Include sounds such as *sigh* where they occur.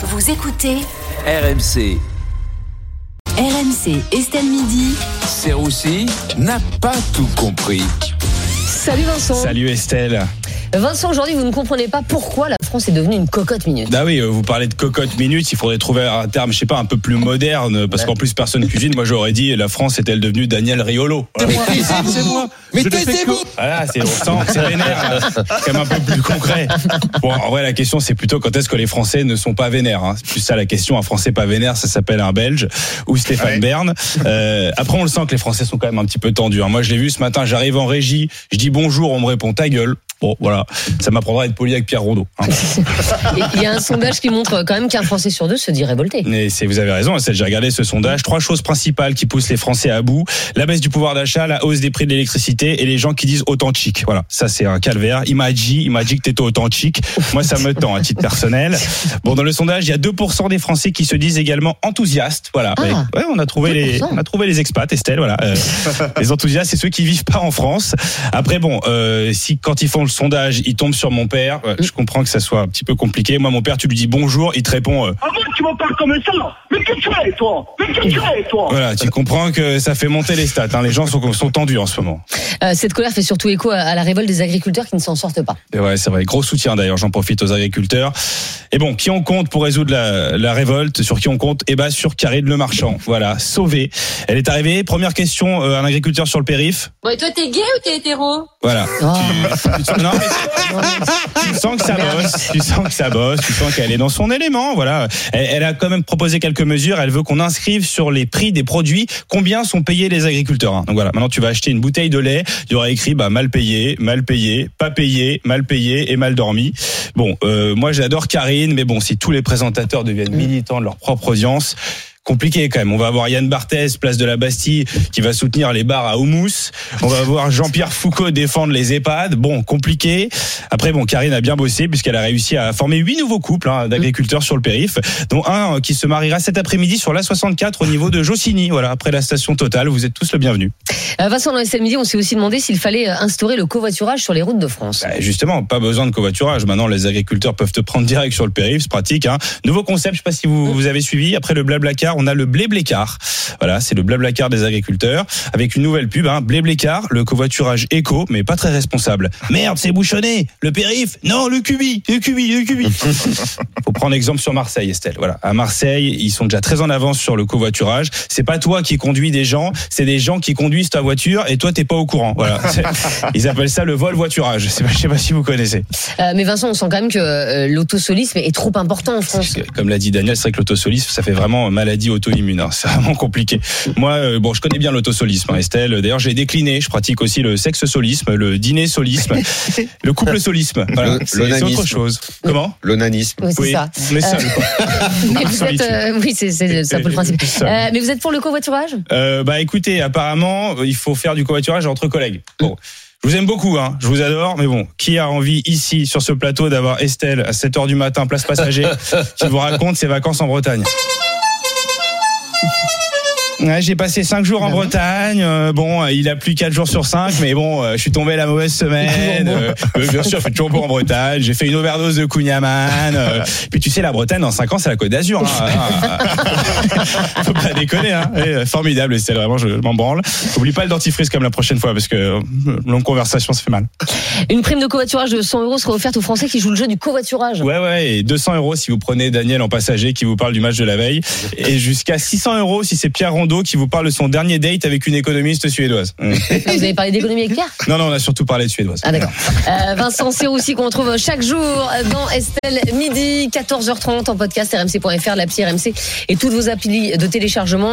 Vous écoutez RMC. RMC Estelle Midi. Serroussi n'a pas tout compris. Salut Vincent. Salut Estelle. Vincent, aujourd'hui, vous ne comprenez pas pourquoi la France est devenue une cocotte minute. Ah oui, euh, vous parlez de cocotte minute, il faudrait trouver un terme, je sais pas, un peu plus moderne, parce qu'en plus personne cuisine. Moi j'aurais dit la France est-elle devenue Daniel Riolo? Voilà. C'est moi. Mais taisez-vous. Voilà, c'est, on sent que c'est vénère, quand même un peu plus concret. Bon, en vrai, la question, c'est plutôt quand est-ce que les Français ne sont pas vénères. Hein. C'est plus ça la question. Un Français pas vénère, ça s'appelle un Belge ou Stéphane Bern. Euh, après, on le sent que les Français sont quand même un petit peu tendus. hein. Moi, je l'ai vu ce matin, j'arrive en régie, je dis bonjour, on me répond ta gueule. Bon, voilà, ça m'apprendra à être poli avec Pierre Rondeau. hein. Il y a un sondage qui montre quand même qu'un Français sur deux se dit révolté. Mais c'est, vous avez raison, Estelle, j'ai regardé ce sondage. Trois choses principales qui poussent les Français à bout. La baisse du pouvoir d'achat, la hausse des prix de l'électricité et les gens qui disent authentique. Voilà. Ça, c'est un calvaire. M'a dit que t'étais authentique. Moi, ça me tend à titre personnel. Bon, dans le sondage, il y a 2% des Français qui se disent également enthousiastes. Voilà. Ah. Ouais, on a trouvé les, 2%. on a trouvé les expats, Estelle. Voilà. Euh, *laughs* les enthousiastes, c'est ceux qui vivent pas en France. Après, bon, euh, si quand ils font le sondage, ils tombent sur mon père, ouais, je comprends que ça soit un petit peu compliqué. Moi, mon père, tu lui dis bonjour, il te répond. euh, Ah bon, tu m'en parles comme ça Mais que tu es, toi Mais que tu es, toi Voilà, tu comprends que ça fait monter les stats. hein. Les gens sont, sont tendus en ce moment. Euh, cette colère fait surtout écho à, à la révolte des agriculteurs qui ne s'en sortent pas. Et ouais, c'est vrai. Gros soutien d'ailleurs. J'en profite aux agriculteurs. Et bon, qui on compte pour résoudre la, la révolte Sur qui on compte? Eh ben, sur Karine Le Marchand. Voilà, sauvée. Elle est arrivée. Première question euh, un agriculteur sur le périph. Bon, et toi, t'es gay ou t'es hétéro? Voilà. Oh. Tu, non, mais tu sens que ça bosse. Tu sens que ça bosse. Tu sens qu'elle est dans son élément. Voilà. Elle, elle a quand même proposé quelques mesures. Elle veut qu'on inscrive sur les prix des produits combien sont payés les agriculteurs. hein. Donc voilà. Maintenant, tu vas acheter une bouteille de lait. Il y aura écrit bah, mal payé, mal payé, pas payé, mal payé et mal dormi. Bon, euh, moi j'adore Karine, mais bon, si tous les présentateurs deviennent militants de leur propre audience. Compliqué quand même. On va avoir Yann Barthès, place de la Bastille, qui va soutenir les bars à houmous. On va voir Jean-Pierre Foucault défendre les EHPAD. Bon, compliqué. Après, bon, Karine a bien bossé puisqu'elle a réussi à former huit nouveaux couples hein, d'agriculteurs sur le périph, dont un euh, qui se mariera cet après-midi sur l'A64 au niveau de Jossigny. Voilà, après la station Total. Vous êtes tous le bienvenu. Euh, Vincent, dans Midi, on s'est aussi demandé s'il fallait euh, instaurer le covoiturage sur les routes de France. Bah, justement, pas besoin de covoiturage. Maintenant, les agriculteurs peuvent te prendre direct sur le périph', c'est pratique. Hein. Nouveau concept, je sais pas si vous, vous avez suivi. Après le blablacar, on a le blé-blécar. Voilà, c'est le blablacar des agriculteurs avec une nouvelle pub. Hein. Blé-blécar, le covoiturage éco, mais pas très responsable. Merde, c'est bouchonné. Le périph', non, le cubi, le cubi, le cubi. *laughs* Faut prendre exemple sur Marseille, Estelle. Voilà, à Marseille, ils sont déjà très en avance sur le covoiturage. C'est pas toi qui conduis des gens, c'est des gens qui conduisent ta voiture et toi t'es pas au courant. Voilà, *laughs* ils appellent ça le vol voiturage. Je sais pas, je sais pas si vous connaissez. Euh, mais Vincent, on sent quand même que euh, l'autosolisme est trop important en France. Comme l'a dit Daniel, c'est vrai que l'autosolisme, ça fait vraiment maladie auto-immune. hein. C'est vraiment compliqué. Moi, euh, bon, je connais bien l'autosolisme, hein, Estelle. D'ailleurs, j'ai décliné. Je pratique aussi le sexe-solisme, le dîner-solisme, *laughs* le couple-solisme. Voilà, Le- c'est autre chose. Comment? L'onanisme. Oui, c'est Oui, ça. seul. quoi. *laughs* *laughs* Mais vous êtes, Solitude. euh, oui, c'est c'est- c'est un peu le principe. Euh, mais vous êtes pour le covoiturage? Euh, bah écoutez, apparemment, il faut faire du covoiturage entre collègues. Bon. Je vous aime beaucoup, hein. je vous adore, mais bon, qui a envie ici, sur ce plateau, d'avoir Estelle à 7h du matin, place passager, qui vous raconte ses vacances en Bretagne? Ouais, j'ai passé cinq jours en Bretagne. euh, bon, il a plu quatre jours sur cinq, mais bon, euh, je suis tombé la mauvaise semaine. Euh, bien sûr, je fais toujours beau en Bretagne. J'ai fait une overdose de Kunyaman. euh, *laughs* puis tu sais, la Bretagne, dans cinq ans, c'est la Côte d'Azur. Hein, *laughs* *laughs* Faut pas déconner. Hein. Et, euh, formidable, c'est vraiment, je m'en branle. Oublie pas le dentifrice comme la prochaine fois, parce que euh, longue conversation, ça fait mal. Une prime de covoiturage de 100 euros sera offerte aux Français qui jouent le jeu du covoiturage. Ouais, ouais, et 200 euros si vous prenez Daniel en passager qui vous parle du match de la veille, et jusqu'à 600 euros si c'est Pierre Rondeau qui vous parle de son dernier date avec une économiste suédoise. *laughs* Ah, Vous avez parlé d'économie avec Pierre? Non, non, on a surtout parlé de suédoise. Ah d'accord. Euh, Vincent Serroussi qu'on retrouve chaque jour dans Estelle midi 14h30 en podcast rmc.fr, l'appli RMC et toutes vos applis de téléchargement.